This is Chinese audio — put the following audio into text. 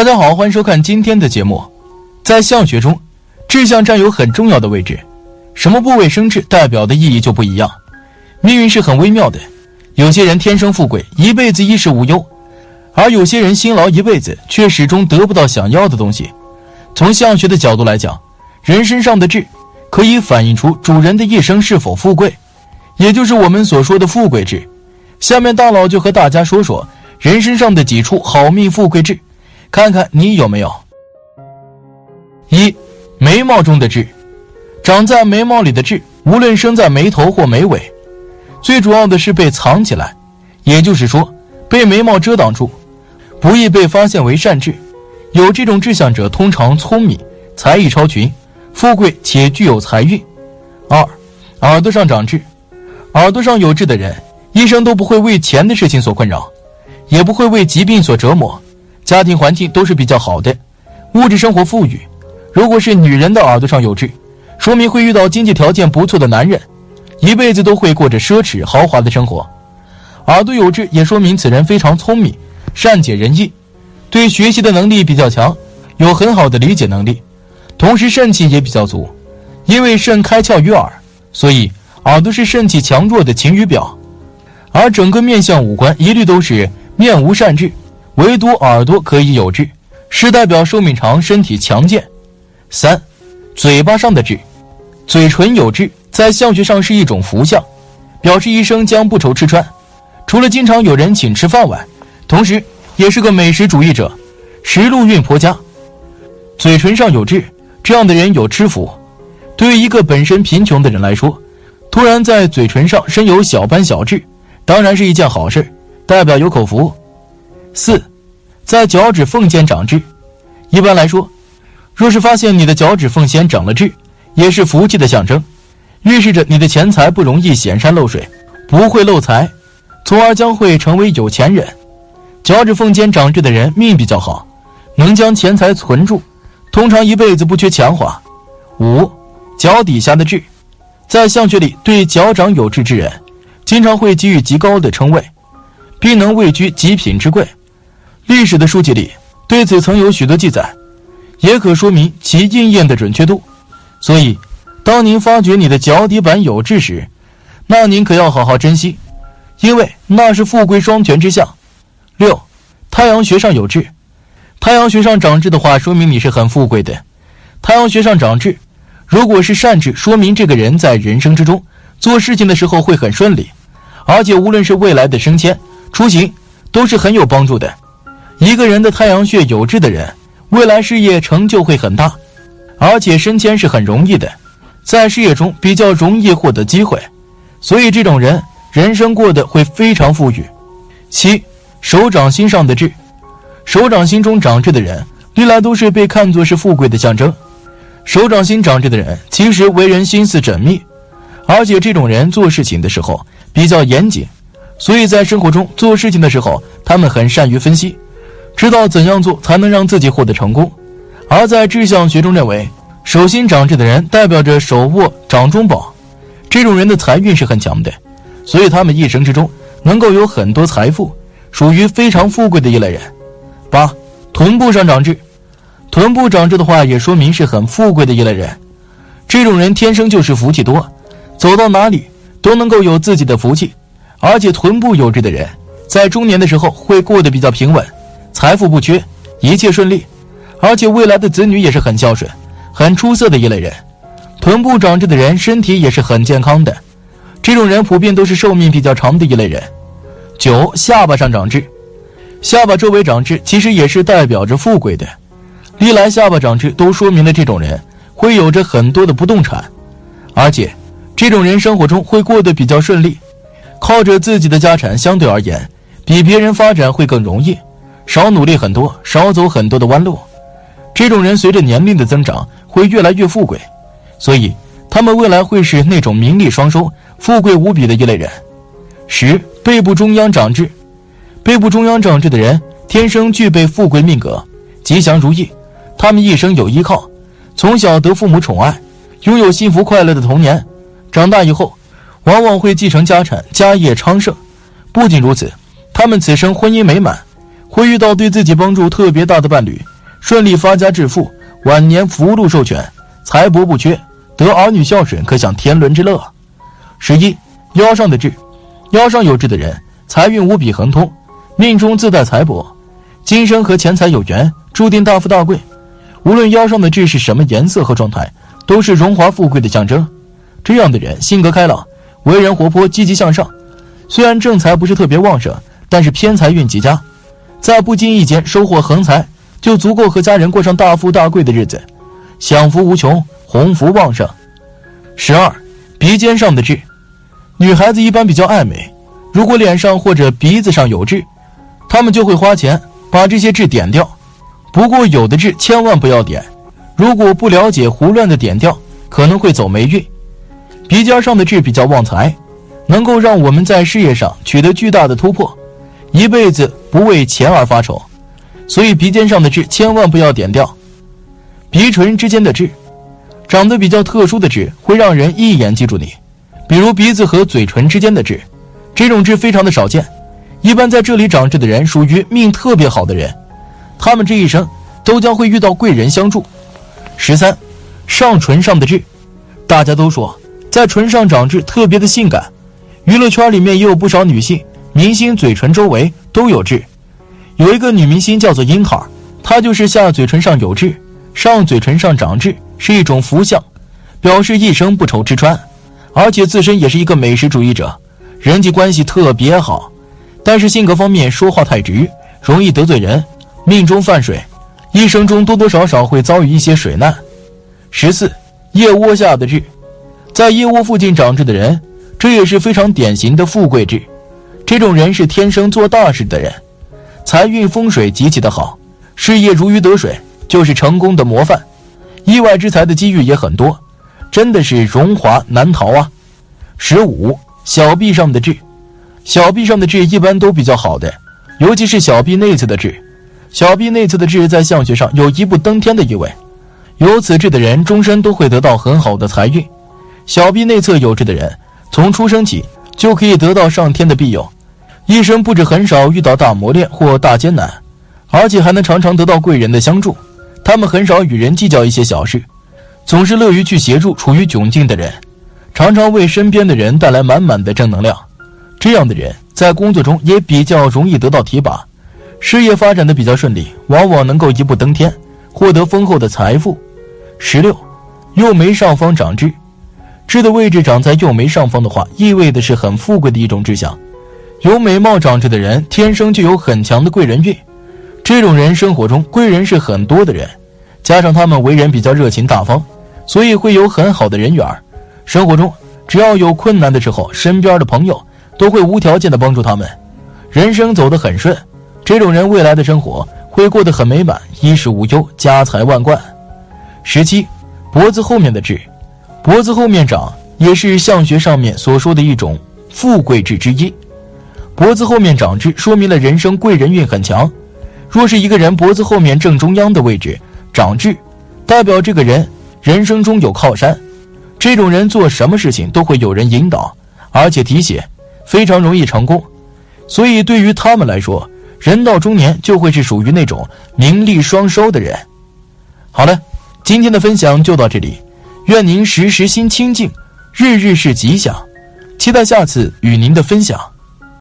大家好，欢迎收看今天的节目。在相学中，志向占有很重要的位置，什么部位生智，代表的意义就不一样。命运是很微妙的，有些人天生富贵，一辈子衣食无忧，而有些人辛劳一辈子，却始终得不到想要的东西。从相学的角度来讲，人身上的智，可以反映出主人的一生是否富贵，也就是我们所说的富贵智。下面大佬就和大家说说人身上的几处好命富贵智。看看你有没有一眉毛中的痣，长在眉毛里的痣，无论生在眉头或眉尾，最主要的是被藏起来，也就是说被眉毛遮挡住，不易被发现为善痣。有这种志向者通常聪明，才艺超群，富贵且具有财运。二耳朵上长痣，耳朵上有痣的人，一生都不会为钱的事情所困扰，也不会为疾病所折磨。家庭环境都是比较好的，物质生活富裕。如果是女人的耳朵上有痣，说明会遇到经济条件不错的男人，一辈子都会过着奢侈豪华的生活。耳朵有痣也说明此人非常聪明，善解人意，对学习的能力比较强，有很好的理解能力，同时肾气也比较足。因为肾开窍于耳，所以耳朵是肾气强弱的晴雨表。而整个面相五官一律都是面无善痣。唯独耳朵可以有痣，是代表寿命长、身体强健。三，嘴巴上的痣，嘴唇有痣，在相学上是一种福相，表示一生将不愁吃穿。除了经常有人请吃饭外，同时也是个美食主义者，食禄运颇佳。嘴唇上有痣，这样的人有吃福。对于一个本身贫穷的人来说，突然在嘴唇上生有小斑小痣，当然是一件好事，代表有口福。四。在脚趾缝间长痣，一般来说，若是发现你的脚趾缝间长了痣，也是福气的象征，预示着你的钱财不容易显山露水，不会漏财，从而将会成为有钱人。脚趾缝间长痣的人命比较好，能将钱财存住，通常一辈子不缺钱花。五，脚底下的痣，在相学里，对脚掌有痣之人，经常会给予极高的称谓，并能位居极品之贵。历史的书籍里对此曾有许多记载，也可说明其应验的准确度。所以，当您发觉你的脚底板有痣时，那您可要好好珍惜，因为那是富贵双全之象。六，太阳穴上有痣，太阳穴上长痣的话，说明你是很富贵的。太阳穴上长痣，如果是善痣，说明这个人在人生之中做事情的时候会很顺利，而且无论是未来的升迁、出行，都是很有帮助的。一个人的太阳穴有痣的人，未来事业成就会很大，而且升迁是很容易的，在事业中比较容易获得机会，所以这种人人生过得会非常富裕。七，手掌心上的痣，手掌心中长痣的人，历来都是被看作是富贵的象征。手掌心长痣的人，其实为人心思缜密，而且这种人做事情的时候比较严谨，所以在生活中做事情的时候，他们很善于分析。知道怎样做才能让自己获得成功，而在志向学中认为，手心长痣的人代表着手握掌中宝，这种人的财运是很强的，所以他们一生之中能够有很多财富，属于非常富贵的一类人。八，臀部上长痣，臀部长痣的话也说明是很富贵的一类人，这种人天生就是福气多，走到哪里都能够有自己的福气，而且臀部有痣的人，在中年的时候会过得比较平稳。财富不缺，一切顺利，而且未来的子女也是很孝顺、很出色的一类人。臀部长痣的人身体也是很健康的，这种人普遍都是寿命比较长的一类人。九，下巴上长痣，下巴周围长痣其实也是代表着富贵的。历来下巴长痣都说明了这种人会有着很多的不动产，而且这种人生活中会过得比较顺利，靠着自己的家产相对而言比别人发展会更容易。少努力很多，少走很多的弯路，这种人随着年龄的增长会越来越富贵，所以他们未来会是那种名利双收、富贵无比的一类人。十背部中央长痣，背部中央长痣的人天生具备富贵命格，吉祥如意，他们一生有依靠，从小得父母宠爱，拥有幸福快乐的童年，长大以后往往会继承家产，家业昌盛。不仅如此，他们此生婚姻美满。会遇到对自己帮助特别大的伴侣，顺利发家致富，晚年福禄寿全，财帛不缺，得儿女孝顺，可享天伦之乐。十一，腰上的痣，腰上有痣的人，财运无比亨通，命中自带财帛，今生和钱财有缘，注定大富大贵。无论腰上的痣是什么颜色和状态，都是荣华富贵的象征。这样的人性格开朗，为人活泼积极向上。虽然正财不是特别旺盛，但是偏财运极佳，在不经意间收获横财，就足够和家人过上大富大贵的日子，享福无穷，鸿福旺盛。十二，鼻尖上的痣。女孩子一般比较爱美，如果脸上或者鼻子上有痣，她们就会花钱把这些痣点掉。不过有的痣千万不要点，如果不了解，胡乱的点掉，可能会走霉运。鼻尖上的痣比较旺财，能够让我们在事业上取得巨大的突破，一辈子不为钱而发愁。所以鼻尖上的痣千万不要点掉。鼻唇之间的痣，长得比较特殊的痣会让人一眼记住你。比如鼻子和嘴唇之间的痣，这种痣非常的少见，一般在这里长痣的人属于命特别好的人，他们这一生都将会遇到贵人相助。十三，上唇上的痣，大家都说在唇上长痣特别的性感，娱乐圈里面也有不少女性明星嘴唇周围都有痣，有一个女明星叫做樱桃，她就是下嘴唇上有痣，上嘴唇上长痣是一种福相，表示一生不愁吃穿。而且自身也是一个美食主义者，人际关系特别好，但是性格方面说话太直，容易得罪人，命中犯水，一生中多多少少会遭遇一些水难。十四，腋窝下的痣，在腋窝附近长痣的人，这也是非常典型的富贵痣，这种人是天生做大事的人，财运风水极其的好，事业如鱼得水，就是成功的模范，意外之财的机遇也很多。真的是荣华难逃啊！十五，小臂上的痣，小臂上的痣一般都比较好的，尤其是小臂内侧的痣。小臂内侧的痣在相学上有一步登天的意味，有此痣的人终身都会得到很好的财运。小臂内侧有痣的人，从出生起就可以得到上天的庇佑，一生不止很少遇到大磨练或大艰难，而且还能常常得到贵人的相助。他们很少与人计较一些小事。总是乐于去协助处于窘境的人，常常为身边的人带来满满的正能量。这样的人在工作中也比较容易得到提拔，事业发展的比较顺利，往往能够一步登天，获得丰厚的财富。十六，右眉上方长痣，痣的位置长在右眉上方的话，意味的是很富贵的一种志向。有美貌长痣的人，天生就有很强的贵人运，这种人生活中贵人是很多的人，加上他们为人比较热情大方。所以会有很好的人缘生活中只要有困难的时候，身边的朋友都会无条件的帮助他们，人生走得很顺。这种人未来的生活会过得很美满，衣食无忧，家财万贯。十七，脖子后面的痣，脖子后面长也是相学上面所说的一种富贵痣之一。脖子后面长痣，说明了人生贵人运很强。若是一个人脖子后面正中央的位置长痣，代表这个人。人生中有靠山，这种人做什么事情都会有人引导，而且提携，非常容易成功。所以对于他们来说，人到中年就会是属于那种名利双收的人。好了，今天的分享就到这里，愿您时时心清静，日日是吉祥，期待下次与您的分享。